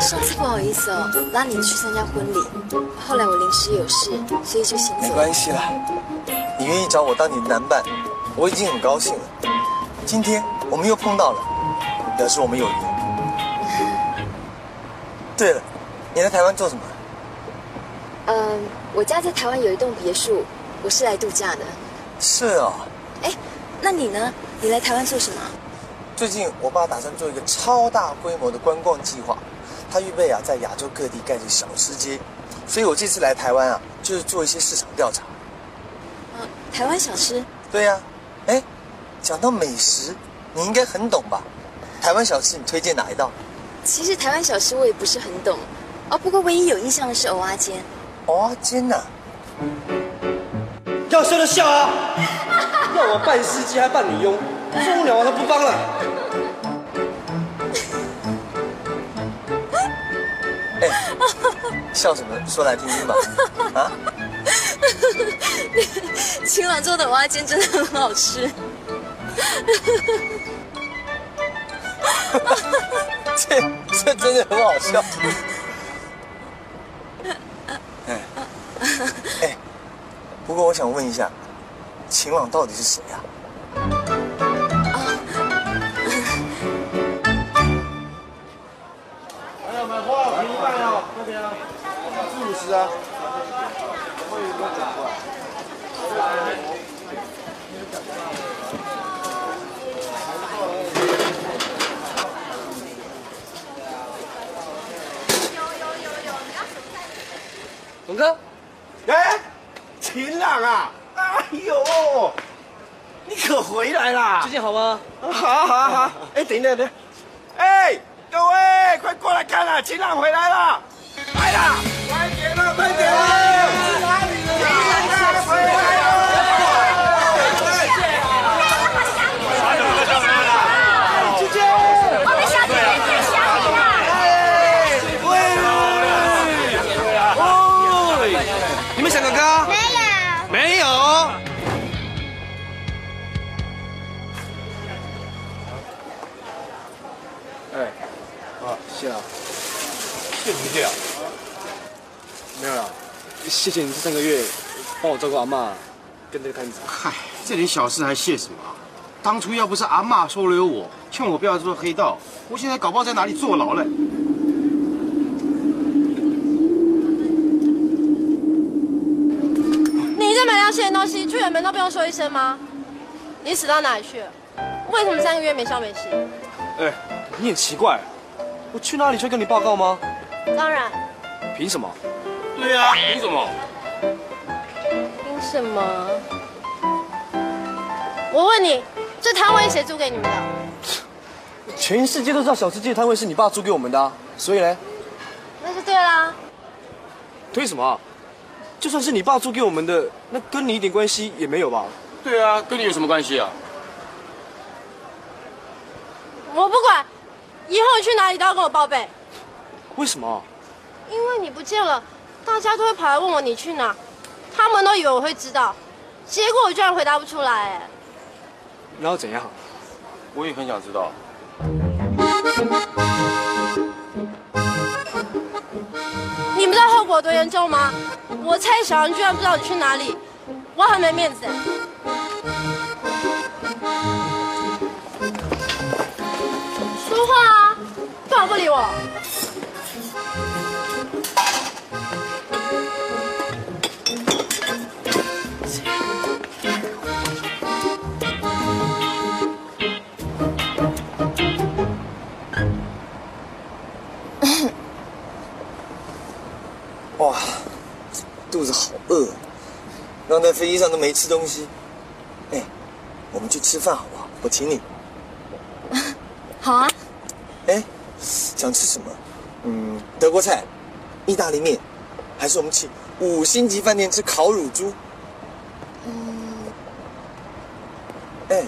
上次不好意思哦，拉你去参加婚礼，后来我临时有事，所以就先没。关系啦，你愿意找我当你的男伴，我已经很高兴了。今天我们又碰到了，表示我们有缘。对了，你来台湾做什么？嗯，我家在台湾有一栋别墅，我是来度假的。是哦，哎，那你呢？你来台湾做什么？最近我爸打算做一个超大规模的观光计划，他预备啊在亚洲各地盖成小吃街，所以我这次来台湾啊，就是做一些市场调查。嗯，台湾小吃。对呀、哎，讲到美食，你应该很懂吧？台湾小吃你推荐哪一道？其实台湾小吃我也不是很懂，哦，不过唯一有印象的是蚵仔煎。蚵仔煎呐、要笑就笑啊！要我扮司机还扮女佣，终了都不帮了。哎，笑什么？说来听听吧。啊，秦朗做的蚵仔煎真的很好吃。这这真的很好笑。哎哎，不过我想问一下，秦朗到底是谁啊？边啊，四五十啊。龙哥，哎，秦朗啊！哎呦，你可回来啦！最近好吗？好好好，哎，等一下，等一下，哎，各位，快过来看啊，秦朗回来了，来啦，快点了，快点了，谢不谢你这三个月帮我照顾阿妈，跟这个摊子。嗨，这点小事还谢什么啊？当初要不是阿妈收留我，劝我不要做黑道，我现在搞不好在哪里坐牢嘞。你这买良心的东西，去远门都不用说一声吗？你死到哪里去了？为什么三个月没消没息？哎，你很奇怪，我去哪里去跟你报告吗？当然，凭什么？对啊，凭什么？凭什么？我问你，这摊位谁租给你们的？全世界都知道小吃街摊位是你爸租给我们的、啊，所以呢，那就对啦。推什么啊？就算是你爸租给我们的，那跟你一点关系也没有吧？对啊，跟你有什么关系啊？我不管，以后你去哪里都要跟我报备，为什么啊？因为你不见了，大家都会跑来问我你去哪，他们都以为我会知道，结果我居然回答不出来，哎。然后怎样？我也很想知道。你们知道后果多严重吗？我猜小人居然不知道你去哪里，我很没面子。说话啊！干嘛不理我？哇，肚子好饿，刚在飞机上都没吃东西。哎，我们去吃饭好不好？我请你。好啊，哎，想吃什么？嗯，德国菜、意大利面，还是我们去五星级饭店吃烤乳猪？嗯。哎，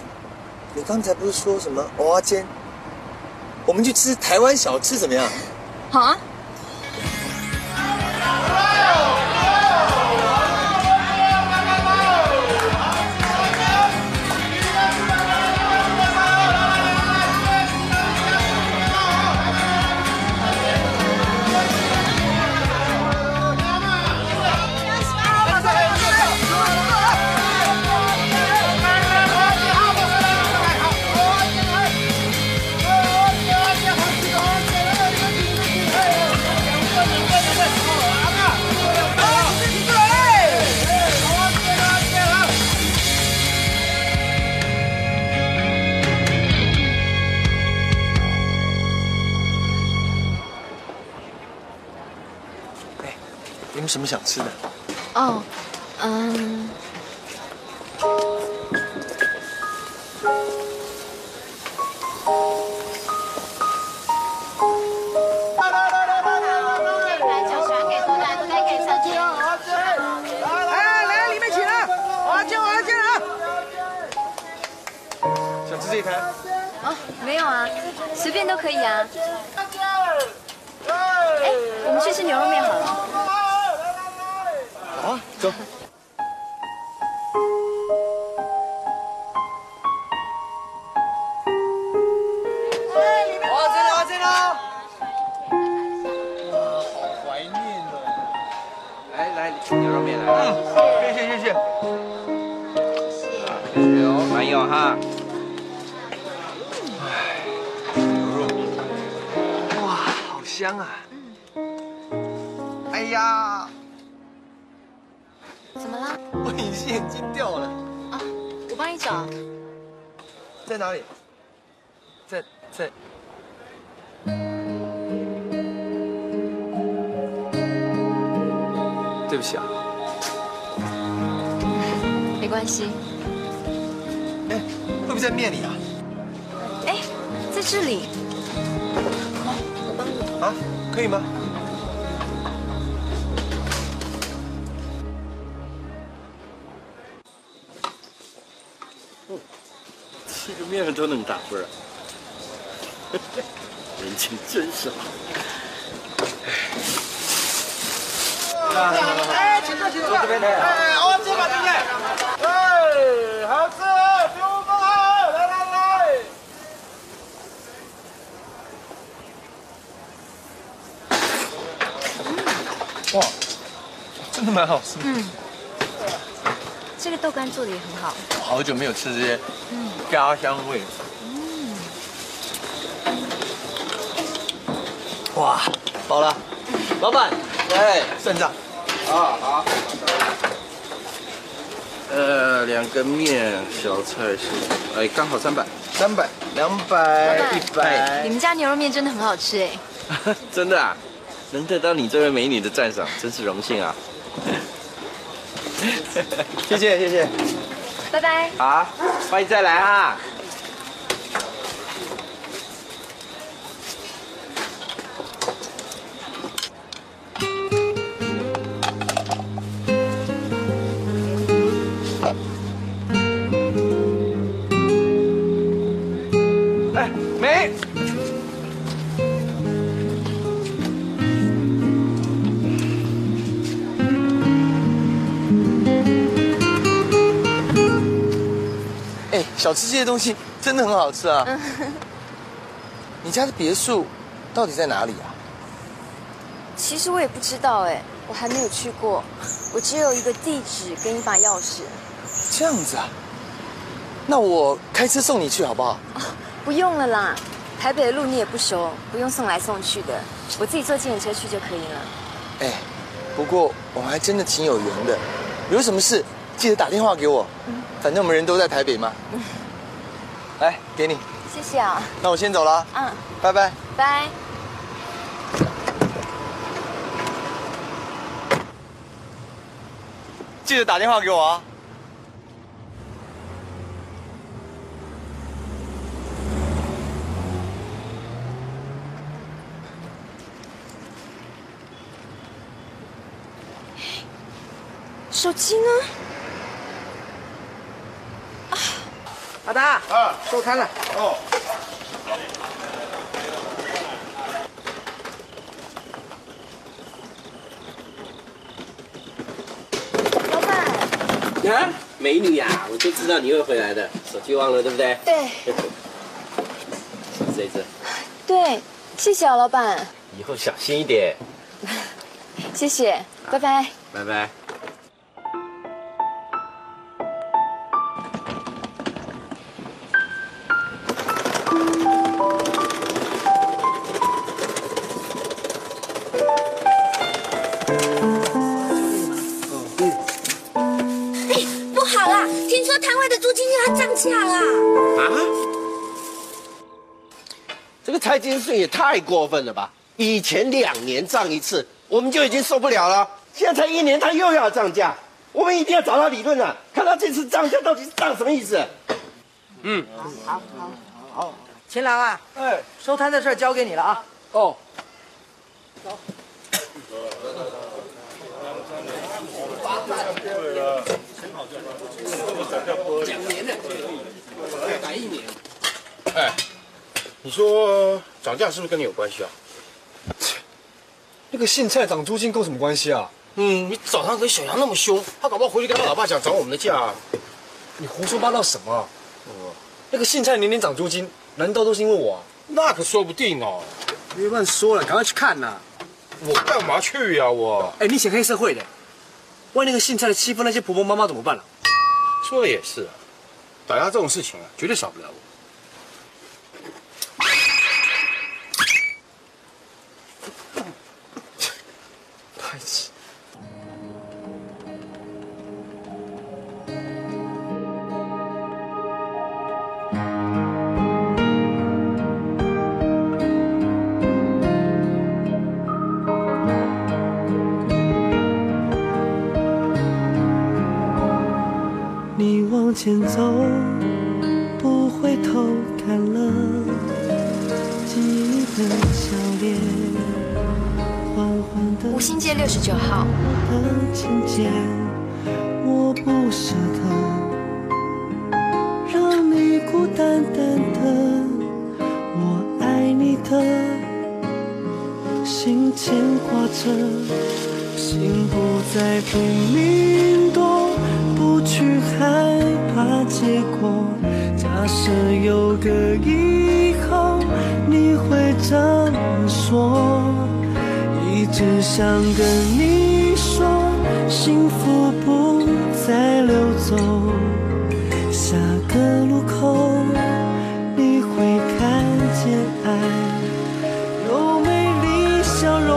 你刚才不是说什么蚵仔煎？我们去吃台湾小吃怎么样？好啊。牛肉面来了。谢谢谢谢。谢谢哦，满意哦哈。哇，好香啊！哎呀，怎么啦？我隐形眼镜掉了，啊，我帮你找。在哪里？在在。对不起啊，没关系。哎，会不会在面里啊？哎，在这里。我帮你啊，可以吗？吃个面都能打分儿，人情真是哎，请坐，请坐。哎，蚵仔煎嘛，对不对？哎，好吃，比我们好，来来来。哇，真的蛮好。吃。嗯，这个豆干做的也很好。好久没有吃这些家乡味。哇，饱了，老板，哎，算账。啊好。呃，两个面，小菜是，哎，刚好三百。三百、两百、一百。你们家牛肉面真的很好吃哎。真的啊，能得到你这位美女的赞赏，真是荣幸啊。谢谢谢谢。拜拜。好，欢迎再来啊。小吃这些东西真的很好吃啊。你家的别墅到底在哪里啊？其实我也不知道哎，我还没有去过，我只有一个地址跟一把钥匙。这样子啊？那我开车送你去好不好？不用了啦，台北的路你也不熟，不用送来送去的，我自己坐自行车去就可以了。哎，不过我们还真的挺有缘的，有什么事记得打电话给我，反正我们人都在台北嘛。来，给你，谢谢啊。那我先走了，嗯，拜拜。拜。记得打电话给我啊。手机呢？阿达，啊，收摊了。哦。老板。啊，美女呀、我就知道你会回来的，手机忘了对不对？对。这一只，对，谢谢啊，老板，以后小心一点。谢谢，拜拜。拜拜。这个财经税也太过分了吧！以前两年涨一次，我们就已经受不了了，现在才一年，他又要涨价，我们一定要找他理论啊，看他这次涨价到底是涨什么意思？嗯，好，好，好，秦郎啊，哎，收摊的事儿交给你了啊。哦。两年的，改一年。哎，你说涨价是不是跟你有关系啊？那个姓蔡涨租金跟我什么关系啊？嗯，你早上跟小杨那么凶，他搞不好回去跟他老爸讲涨我们的价、啊。你胡说八道什么、啊？那个姓蔡年年涨租金，难道都是因为我、啊？那可说不定哦。别乱说了，赶快去看呐！我干嘛去呀、我？哎，你写黑社会的，万一那个姓蔡的欺负那些婆婆妈妈怎么办了、说的也是啊，打压这种事情啊，绝对少不了我。缓的五星街六十九号。的琴键，我不舍得让你孤单单的，我爱你的心牵挂着，心不再拼命躲，不去害怕结果。假设有个以后，你会这么说。只想跟你说，幸福不再溜走，下个路口你会看见爱有美丽笑容。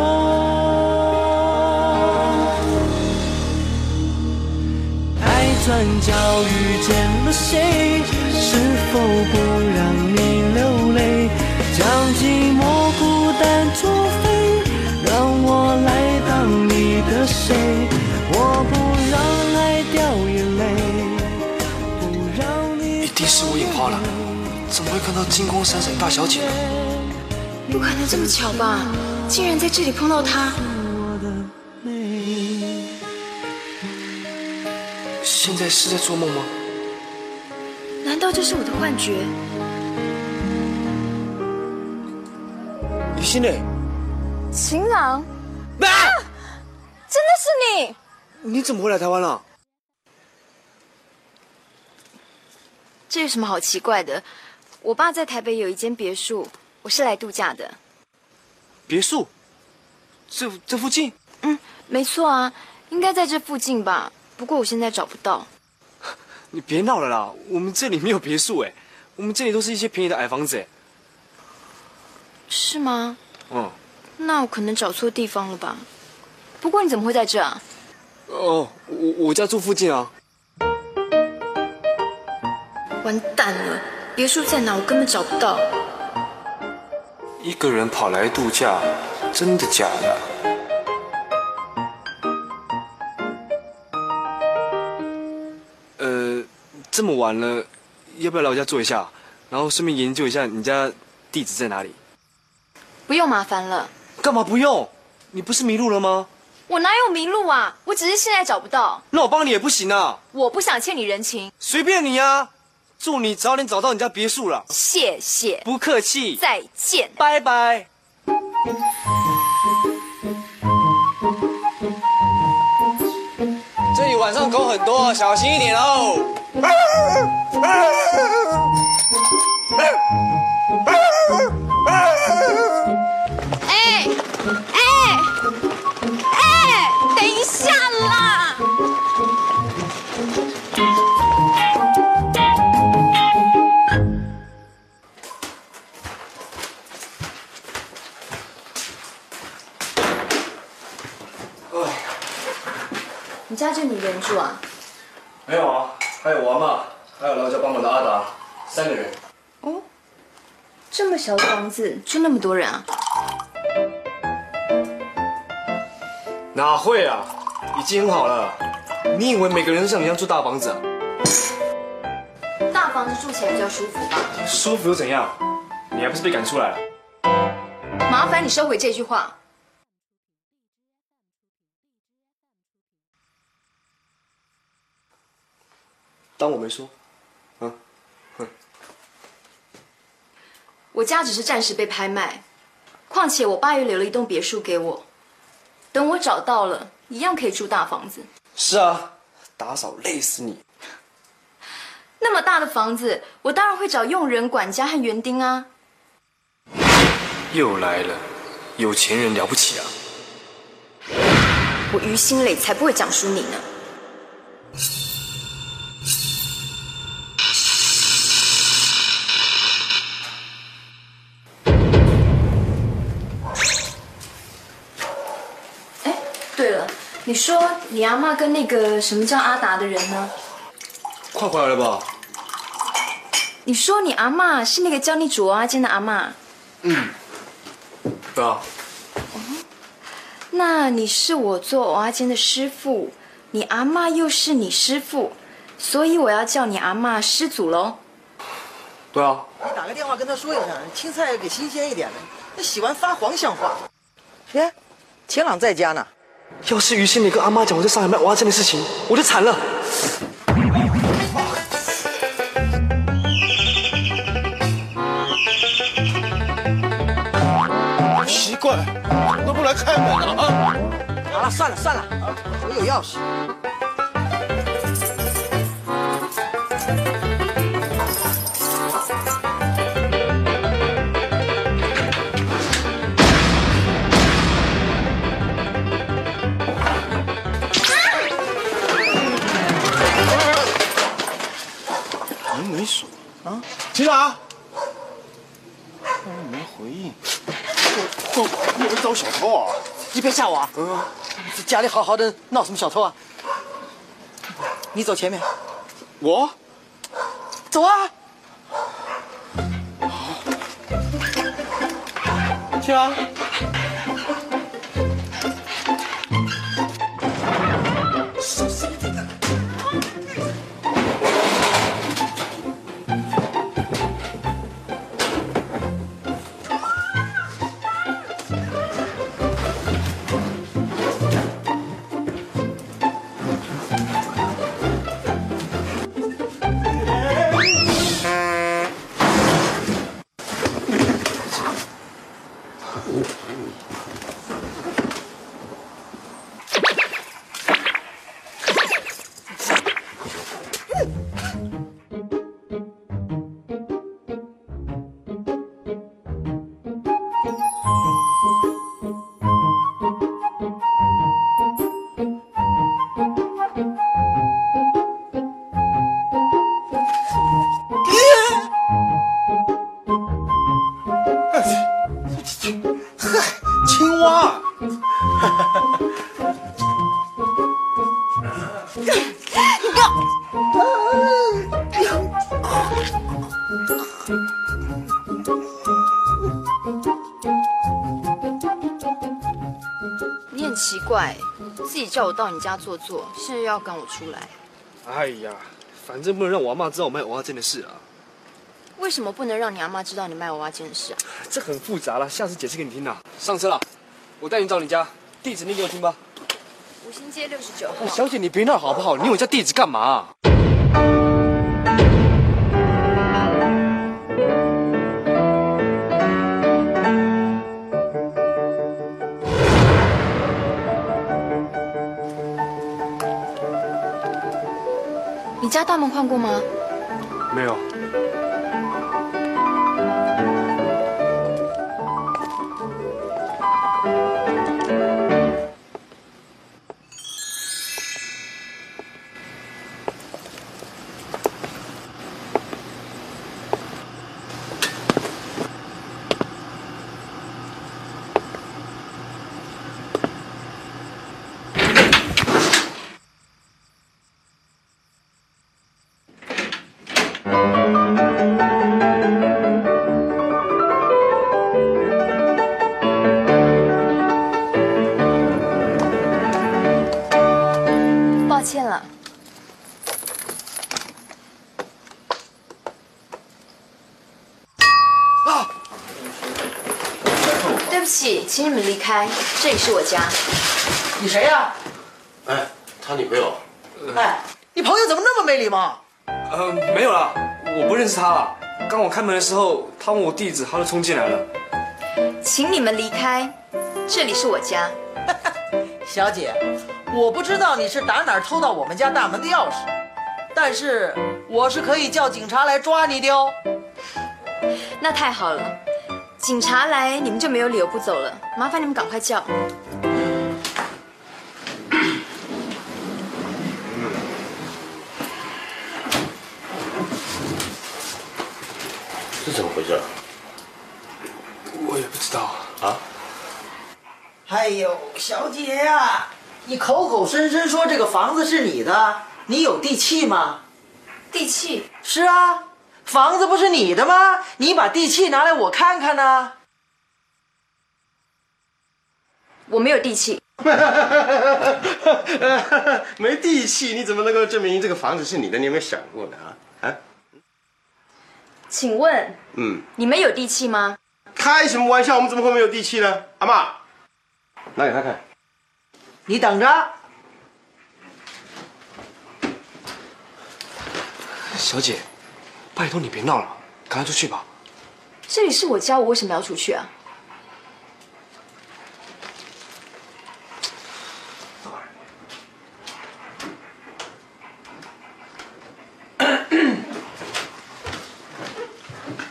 爱转角遇见了谁？是否不花了，怎么会看到金光闪闪大小姐呢？不可能这么巧吧？竟然在这里碰到她。现在是在做梦吗？难道这是我的幻觉？雨欣呢？晴朗，啊！真的是你！你怎么会来台湾了？这有什么好奇怪的？我爸在台北有一间别墅，我是来度假的。别墅？这这附近？嗯，没错啊，应该在这附近吧。不过我现在找不到。你别闹了啦，我们这里没有别墅哎，我们这里都是一些便宜的矮房子哎。是吗？嗯。那我可能找错地方了吧？不过你怎么会在这啊？哦，我我家住附近啊。完蛋了，别墅在哪？我根本找不到。一个人跑来度假，真的假的？呃，这么晚了，要不要来我家坐一下，然后顺便研究一下你家地址在哪里？不用麻烦了。干嘛不用？你不是迷路了吗？我哪有迷路啊？我只是现在找不到。那我帮你也不行啊。我不想欠你人情。随便你呀，祝你早点找到你家别墅了。谢谢。不客气。再见。拜拜。这里晚上狗很多，小心一点哦。房子住那么多人啊？哪会啊，已经很好了。你以为每个人都像你一样住大房子啊？大房子住起来比较舒服吧？舒服又怎样？你还不是被赶出来了？麻烦你收回这句话。当我没说。啊，我家只是暂时被拍卖，况且我爸又留了一栋别墅给我，等我找到了，一样可以住大房子。是啊，打扫累死你。那么大的房子，我当然会找佣人、管家和园丁啊。又来了，有钱人了不起啊！我于心磊才不会讲输你呢。你说你阿妈跟那个什么叫阿达的人呢？快回来了吧？你说你阿妈是那个教你煮蚵仔煎的阿妈？嗯。对啊。那你是我做蚵仔煎的师傅，你阿妈又是你师傅，所以我要叫你阿妈师祖喽。对啊。你打个电话跟他说一声，青菜给新鲜一点的。那洗完发黄像话？耶，钱朗在家呢。要是于心磊跟阿妈讲我在上海卖蚵仔煎的事情，我就惨了。奇怪，都不来开门了啊！好了，算了算了，我有钥匙。啊？秦朗，没回应，会会不会找小偷啊？你别吓我啊！嗯，家里好好的，闹什么小偷啊？你走前面，我走啊！秦朗，很奇怪，自己叫我到你家坐坐，现在又要赶我出来，哎呀，反正不能让我阿妈知道我卖娃娃煎的事啊，为什么不能让你阿妈知道你卖娃娃煎的事啊？这很复杂了，下次解释给你听啦。上车了，我带你找你家，地址念给我听吧。五星街六十九号。哎小姐，你别闹好不好？你有我家地址干嘛？你家大门换过吗？没有。不起，请你们离开，这里是我家。你谁呀、哎，他女朋友。哎，你朋友怎么那么没礼貌？呃，没有啦，我不认识他了。刚我开门的时候，他问我地址，他就冲进来了。请你们离开，这里是我家。小姐，我不知道你是打哪儿偷到我们家大门的钥匙，但是我是可以叫警察来抓你的哦。那太好了，警察来你们就没有理由不走了。麻烦你们赶快叫。这怎么回事？我也不知道啊。哎呦，小姐呀、你口口声声说这个房子是你的，你有地契吗？地契？是啊，房子不是你的吗？你把地契拿来我看看呢。我没有地契。没地契，你怎么能够证明这个房子是你的？你有没有想过呢？啊啊，请问嗯，你们有地契吗？开什么玩笑？我们怎么会没有地契呢？阿妈，拿给他看。你等着。小姐，拜托你别闹了，赶快出去吧。这里是我家，我为什么要出去啊？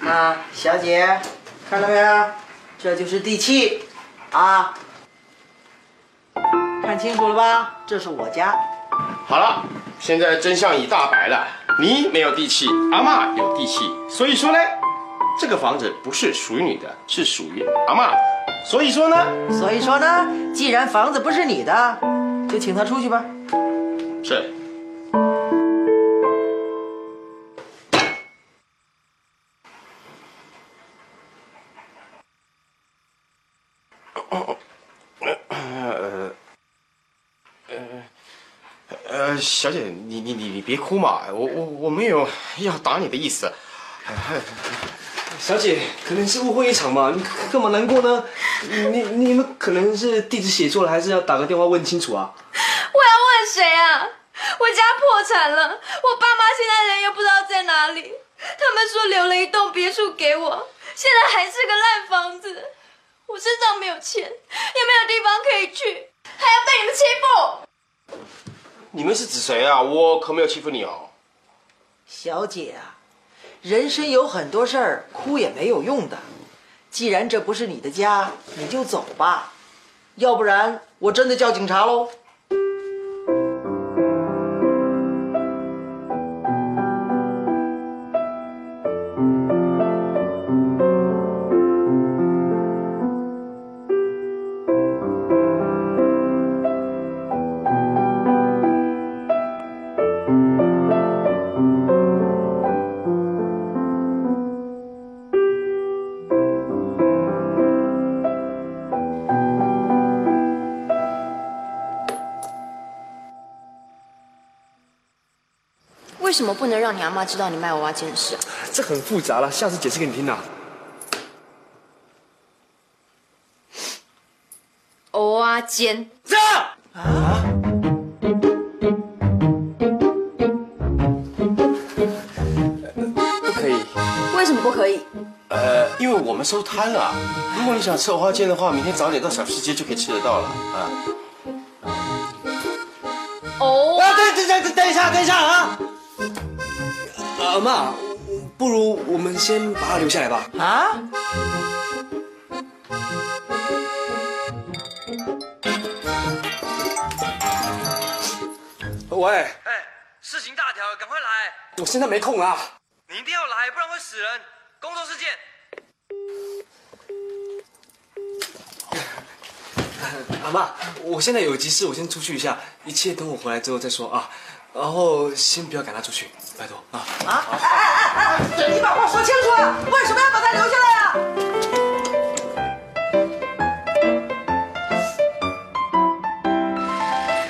啊，小姐，看到没有？这就是地契，啊，看清楚了吧？这是我家。好了，现在真相已大白了，你没有地气，阿妈有地气，所以说呢，这个房子不是属于你的，是属于阿妈。所以说呢，所以说呢，既然房子不是你的，就请他出去吧。是。小姐，你你你你别哭嘛，我我我没有要打你的意思。小姐，可能是误会一场嘛，你干嘛难过呢？你你们可能是地址写错了，还是要打个电话问清楚啊？我要问谁啊？我家破产了，我爸妈现在人又不知道在哪里。他们说留了一栋别墅给我，现在还是个烂房子。我身上没有钱，也没有地方可以去，还要被你们欺负。你们是指谁啊？我可没有欺负你哦。小姐啊，人生有很多事儿，哭也没有用的。既然这不是你的家，你就走吧，要不然我真的叫警察喽。阿妈知道你卖娃娃机的事啊？这很复杂了，下次解释给你听啊。偶啊尖，这啊？不可以。为什么不可以？呃，因为我们收摊了。如果你想吃藕花煎的话，明天早点到小吃街就可以吃得到了啊。哦啊，等、等、等，等一下，等一下啊！阿妈，不如我们先把他留下来吧。啊？喂，哎，事情大条了，赶快来！我现在没空啊。你一定要来，不然会死人。工作室见。阿 妈，我现在有急事，我先出去一下，一切等我回来之后再说啊。然后先不要赶他出去，拜托啊。啊！哎哎哎哎！你把话说清楚啊！为什么要把他留下来啊？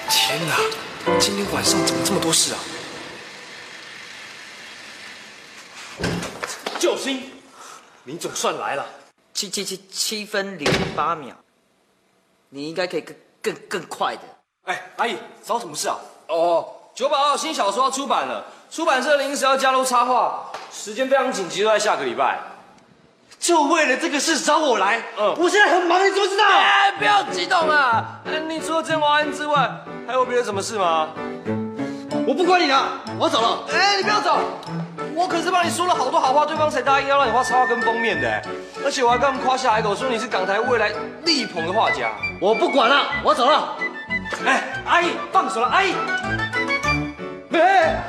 天哪，今天晚上怎么这么多事啊？救星，你总算来了。七七七七分零八秒，你应该可以更更更快的。哎，阿姨，找我什么事啊？哦，九把号新小说要出版了，出版社临时要加入插画，时间非常紧急，都在下个礼拜。就为了这个事找我来，嗯我现在很忙，你知不知道？哎，不要激动啊！嗯你除了煎娃案之外，还有别的什么事吗？我不管你了，我走了。哎，你不要走！我可是帮你说了好多好话，对方才答应要让你画插画跟封面的，哎而且我还跟他们夸下海口，说你是港台未来力捧的画家。我不管了，我走了。哎，阿姨，放手了，阿姨。哎，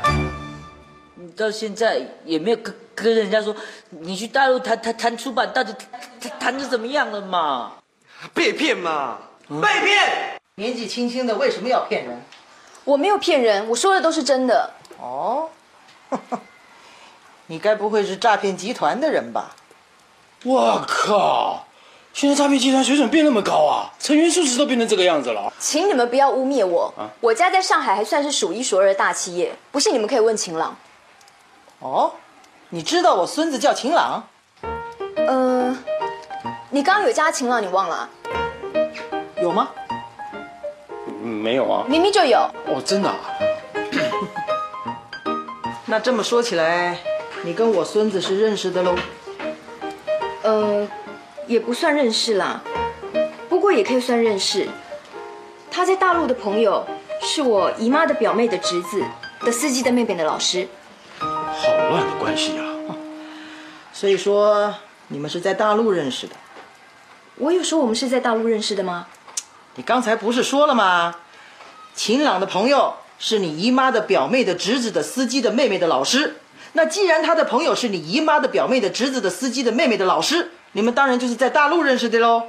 你到现在也没有跟跟人家说你去大陆谈谈谈出版，到底谈谈的怎么样了嘛？被骗嘛？被骗！年纪轻轻的为什么要骗人？我没有骗人，我说的都是真的。哦，你该不会是诈骗集团的人吧？我靠！现在诈骗集团水准变那么高啊，成员素质都变成这个样子了。请你们不要污蔑我，我家在上海还算是数一数二的大企业，不信你们可以问秦朗。哦，你知道我孙子叫秦朗？呃，你刚刚有加晴朗，你忘了啊？有吗？嗯，没有啊。明明就有。哦，真的啊？那这么说起来，你跟我孙子是认识的喽？呃，也不算认识啦，不过也可以算认识。他在大陆的朋友是我姨妈的表妹的侄子的司机的妹妹的老师。好乱的关系啊！所以说你们是在大陆认识的？我有说我们是在大陆认识的吗？你刚才不是说了吗？秦朗的朋友是你姨妈的表妹的侄子的司机的妹妹的老师。那既然他的朋友是你姨妈的表妹的侄子的司机的妹妹的老师，你们当然就是在大陆认识的喽。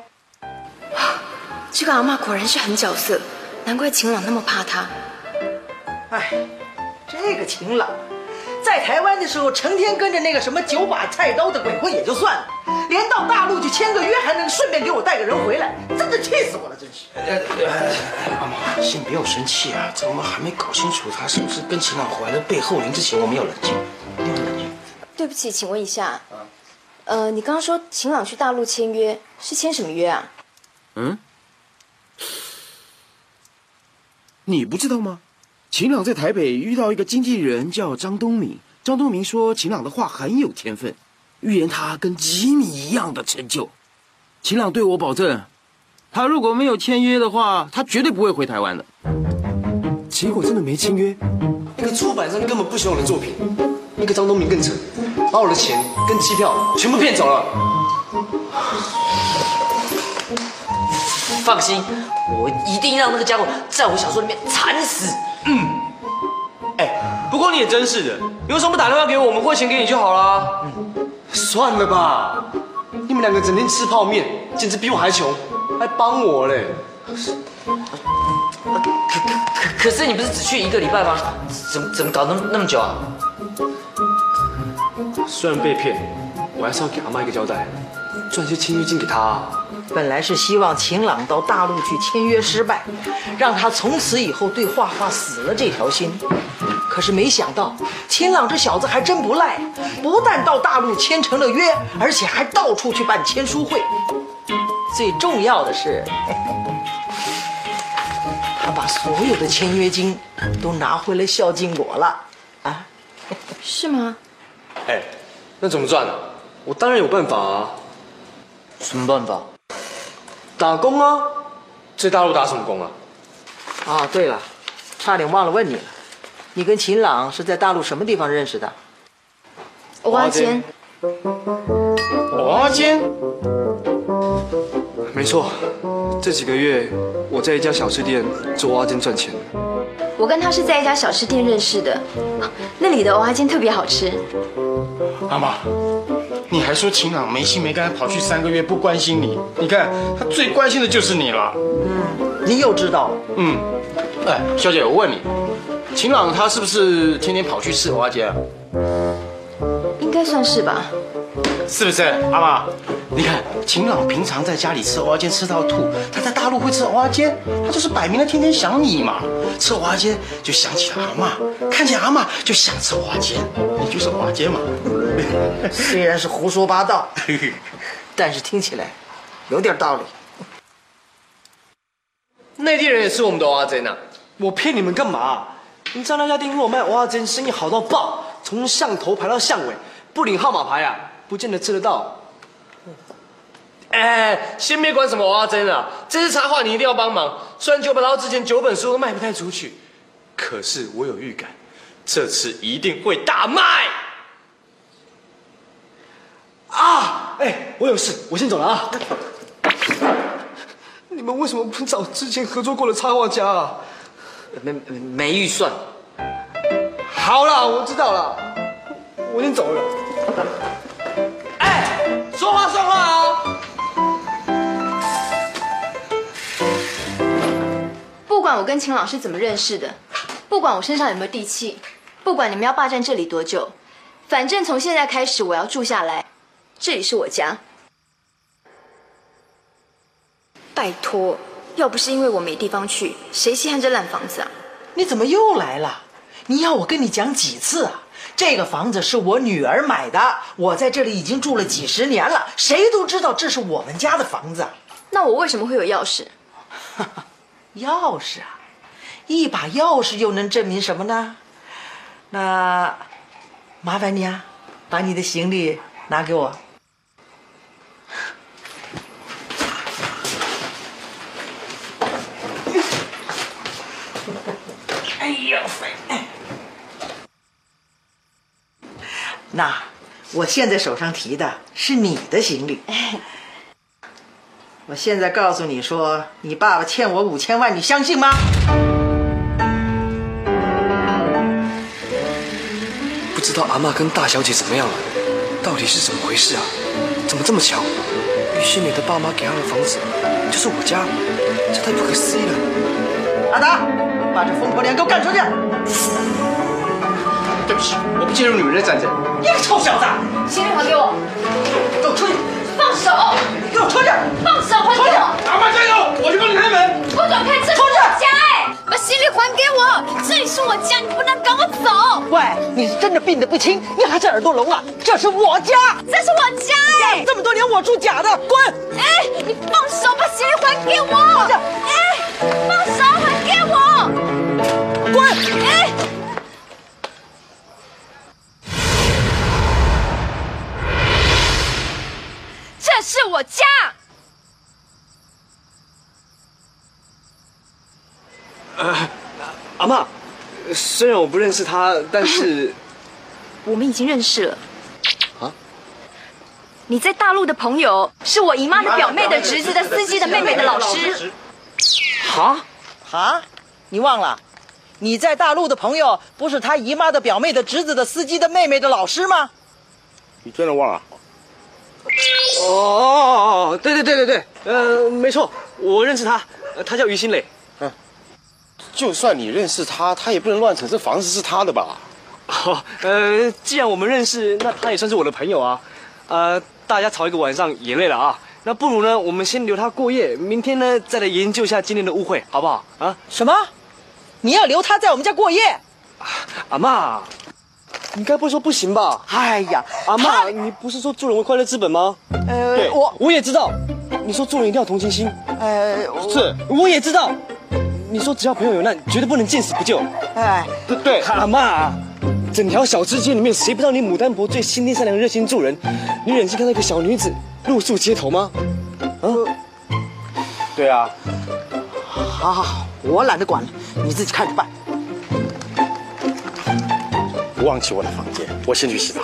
这个阿妈果然是狠角色，难怪秦朗那么怕她。哎，这个秦朗，在台湾的时候成天跟着那个什么九把菜刀的鬼混也就算了，连到大陆去签个约还能顺便给我带个人回来，真的气死我了，真是。阿妈，先不要生气啊，这我们还没搞清楚他是不是跟秦朗怀了背后灵之前，我们要冷静。对不起，请问一下，呃，你刚刚说秦朗去大陆签约是签什么约啊？嗯？你不知道吗？秦朗在台北遇到一个经纪人叫张东明，张东明说秦朗的画很有天分，预言他跟吉米一样的成就。秦朗对我保证，他如果没有签约的话，他绝对不会回台湾的。结果真的没签约，那个出版商根本不喜欢我的作品，那个张东明更扯，把我的钱跟机票全部骗走了。放心，我一定让那个家伙在我小说里面惨死。嗯，哎，不过你也真是的，有什么不打电话给我，我们汇钱给你就好啦。嗯，算了吧，你们两个整天吃泡面，简直比我还穷，还帮我嘞。可可可是你不是只去一个礼拜吗？怎么怎么搞那么那么久啊？虽然被骗，我还是要给阿妈一个交代，赚些签约金给她啊。本来是希望秦朗到大陆去签约失败，让他从此以后对画画死了这条心。可是没想到，秦朗这小子还真不赖，不但到大陆签成了约，而且还到处去办签书会。最重要的是，他把所有的签约金都拿回来孝敬我了。啊，是吗？哎，那怎么赚呢？我当然有办法啊。什么办法？打工啊！在大陆打什么工啊？啊，对了，差点忘了问你了，你跟秦朗是在大陆什么地方认识的？蚵仔煎。蚵仔煎？没错，这几个月我在一家小吃店做蚵仔煎赚钱。我跟他是在一家小吃店认识的，那里的蚵仔煎特别好吃。阿妈，你还说秦朗没心没肝跑去三个月不关心你，你看他最关心的就是你了。嗯，你又知道了。嗯，哎，小姐，我问你，秦朗他是不是天天跑去吃蚵仔煎啊？应该算是吧。是不是，阿妈？你看秦朗平常在家里吃蚵仔煎吃到吐，他在大陆会吃蚵仔煎，他就是摆明了天天想你嘛。吃蚵仔煎就想起了阿妈，看见阿妈就想吃蚵仔煎，你就是蚵仔煎嘛。虽然是胡说八道，但是听起来有点道理。内地人也吃我们的蚵仔煎呐？我骗你们干嘛？你知道那家店如果卖蚵仔煎，生意好到爆，从巷头排到巷尾，不领号码牌啊，不见得吃得到。哎，先别管什么蚵仔煎了，这次插画你一定要帮忙。虽然九把刀之前九本书都卖不太出去，可是我有预感，这次一定会大卖。啊！哎，我有事，我先走了啊。你们为什么不找之前合作过的插画家啊？没没预算。好了，我知道了，我先走了。哎，说话算话啊！不管我跟秦老师怎么认识的，不管我身上有没有地气，不管你们要霸占这里多久，反正从现在开始我要住下来，这里是我家。拜托，要不是因为我没地方去，谁稀罕这烂房子啊？你怎么又来了？你要我跟你讲几次啊？这个房子是我女儿买的，我在这里已经住了几十年了，谁都知道这是我们家的房子。那我为什么会有钥匙？钥匙啊，一把钥匙又能证明什么呢？那麻烦你啊，把你的行李拿给我。哎呀，那我现在手上提的是你的行李。我现在告诉你说你爸爸欠我五千万你相信吗？不知道阿妈跟大小姐怎么样了到底是怎么回事啊？怎么这么巧？是你的爸妈给他的房子就是我家这太不可思议了。阿达把这疯婆娘给我赶出去！我不接受女人的战争。你个臭小子！行李还给我，给我出去！放手！给我出去！放手，还给我！阿妈加油，我去帮你开门。不准开，这出去家哎！把行李还给我，这里是我家，你不能赶我走。喂，你是真的病得不轻，你还是耳朵聋啊？这是我家，这是我家哎！这么多年我住假的，滚！哎，你放手，把行李还给我！哎，放手，还给我！滚！哎。是我家。呃，阿妈，虽然我不认识他，但是我们已经认识了。啊？你在大陆的朋友是我姨妈的表妹的侄子的司机的妹妹的老师。哈？啊？你忘了？你在大陆的朋友不是他姨妈的表妹的侄子的司机的妹妹的老师吗？你真的忘了？哦哦哦，对对对对对，呃，没错，我认识他，呃他叫于新磊。嗯，就算你认识他，他也不能乱扯这房子是他的吧？哦，呃，既然我们认识，那他也算是我的朋友啊。呃，大家吵一个晚上也累了啊，那不如呢，我们先留他过夜，明天呢再来研究一下今天的误会，好不好？啊？什么？你要留他在我们家过夜？阿妈，你该不会说不行吧？哎呀，阿妈，你不是说助人为快乐之本吗？呃，对，我我也知道，你说做人一定要同情心。呃，是，我也知道。你说只要朋友有难，绝对不能见死不救。哎，对对，阿妈，整条小吃街里面，谁不知道你牡丹婆最心地善良、热心助人？你忍心看到一个小女子露宿街头吗？啊？对啊。好好好，我懒得管了，你自己看着办。忘记我的房间，我先去洗澡。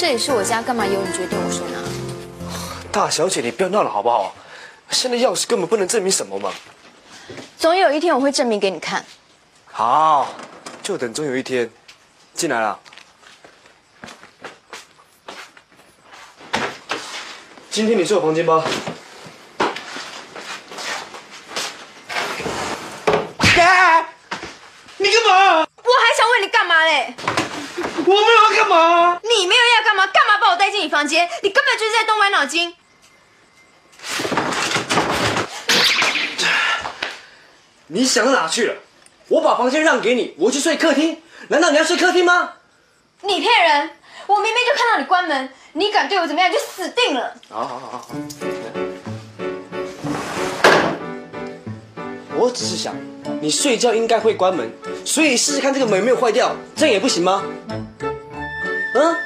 这里是我家，干嘛由你决定我睡哪？大小姐，你不要闹了好不好？现在钥匙根本不能证明什么嘛。总有一天我会证明给你看。好，就等总有一天。进来了。今天你睡我房间吧。你干嘛？我还想问你干嘛嘞？我没有要干嘛？你没有要干嘛？干嘛把我带进你房间？你根本就是在动歪脑筋。你想到哪去了？我把房间让给你，我去睡客厅，难道你要睡客厅吗？你骗人！我明明就看到你关门，你敢对我怎么样，你就死定了！好好好好。我只是想，你睡觉应该会关门，所以试试看这个门有没有坏掉，这样也不行吗？嗯？嗯，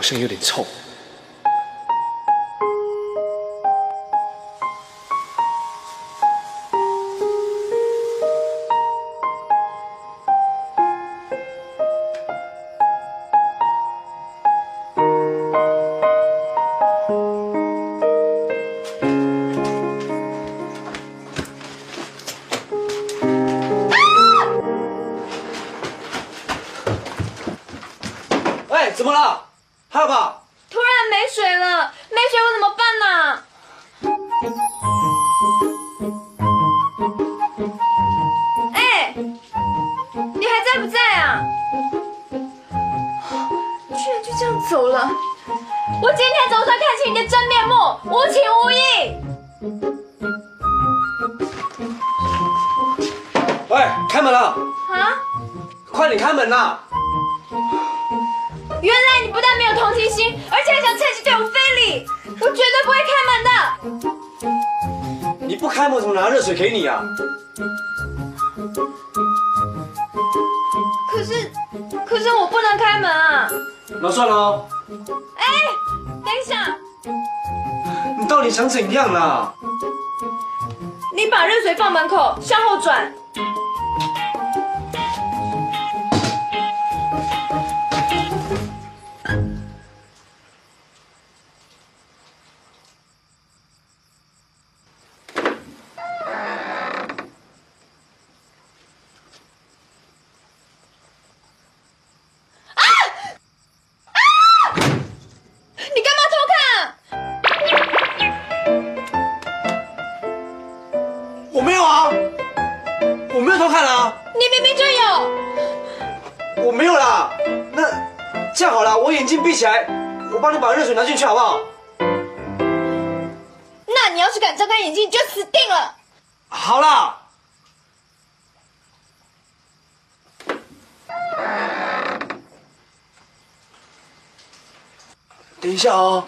好像有点臭。开门，我怎么拿热水给你啊？可是，可是我不能开门啊！那算了哦，哎，等一下，你到底想怎样啦？你把热水放门口，向后转。把热水拿进去好不好？那你要是敢睁开眼睛，你就死定了。好了。等一下哦。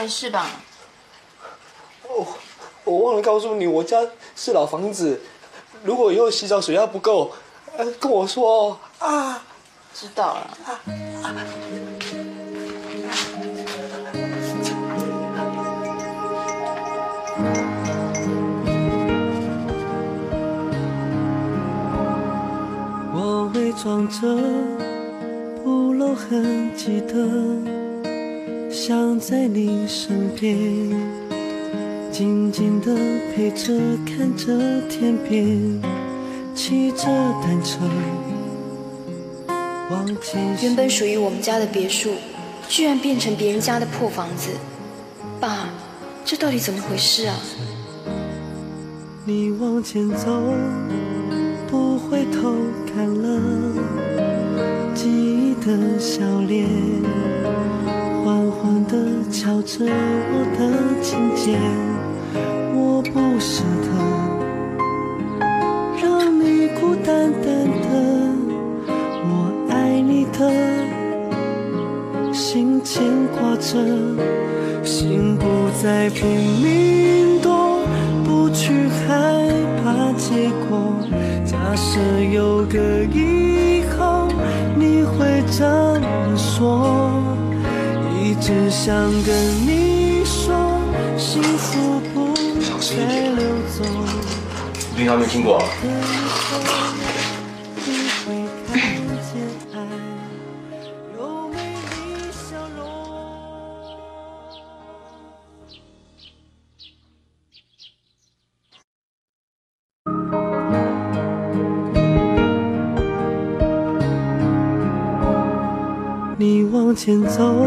没事吧？哦，我忘了告诉你，我家是老房子，如果以后洗澡水压不够，呃，跟我说哦啊。知道了。我伪装着不露痕迹的，想在你身边，静静的陪着，看着天边，骑着单车往前。原本属于我们家的别墅，居然变成别人家的破房子。爸，这到底怎么回事啊？你往前走，不回头看了，记忆的笑脸，的敲着我的琴键，我不舍得让你孤单单的，我爱你的心牵挂着，心不再拼命躲。不去害怕结果。假设有个以后，你会这么说。一直想跟你说，幸福不再流走。你还没听过啊？你往前走，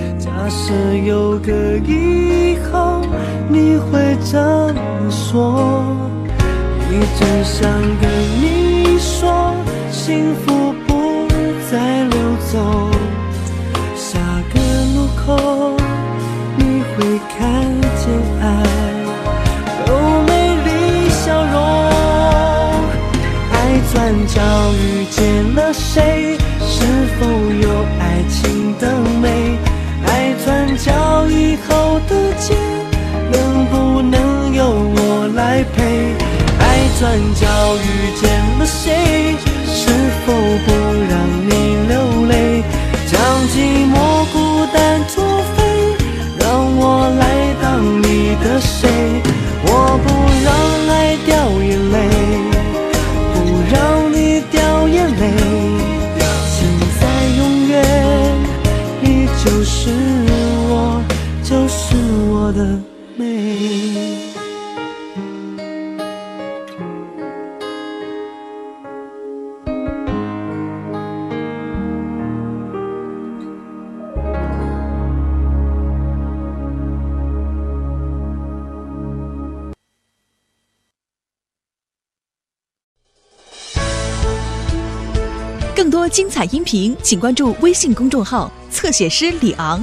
假设有个以后，你会怎么说。一直想跟你转角遇见了谁？是否不让你流泪？将寂寞音频，请关注微信公众号“侧写师李昂”。